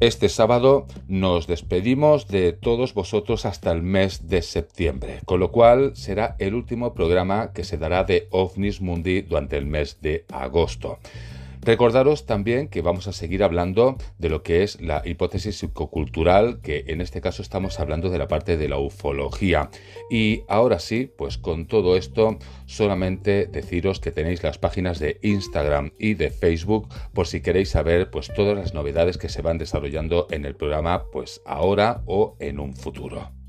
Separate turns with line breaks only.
Este sábado nos despedimos de todos vosotros hasta el mes de septiembre, con lo cual será el último programa que se dará de OVNIS Mundi durante el mes de agosto. Recordaros también que vamos a seguir hablando de lo que es la hipótesis psicocultural, que en este caso estamos hablando de la parte de la ufología. Y ahora sí, pues con todo esto, solamente deciros que tenéis las páginas de Instagram y de Facebook por si queréis saber pues todas las novedades que se van desarrollando en el programa pues ahora o en un futuro.